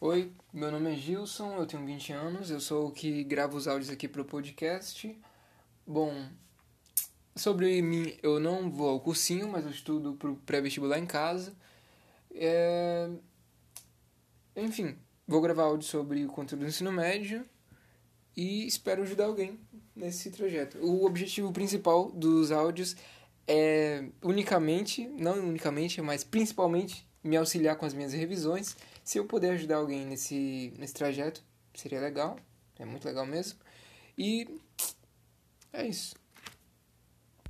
Oi, meu nome é Gilson, eu tenho 20 anos, eu sou o que grava os áudios aqui pro podcast. Bom, sobre mim, eu não vou ao cursinho, mas eu estudo pro pré-vestibular em casa. É... Enfim, vou gravar áudio sobre o conteúdo do ensino médio e espero ajudar alguém nesse trajeto. O objetivo principal dos áudios é unicamente, não unicamente, mas principalmente me auxiliar com as minhas revisões. Se eu puder ajudar alguém nesse, nesse trajeto, seria legal. É muito legal mesmo. E é isso.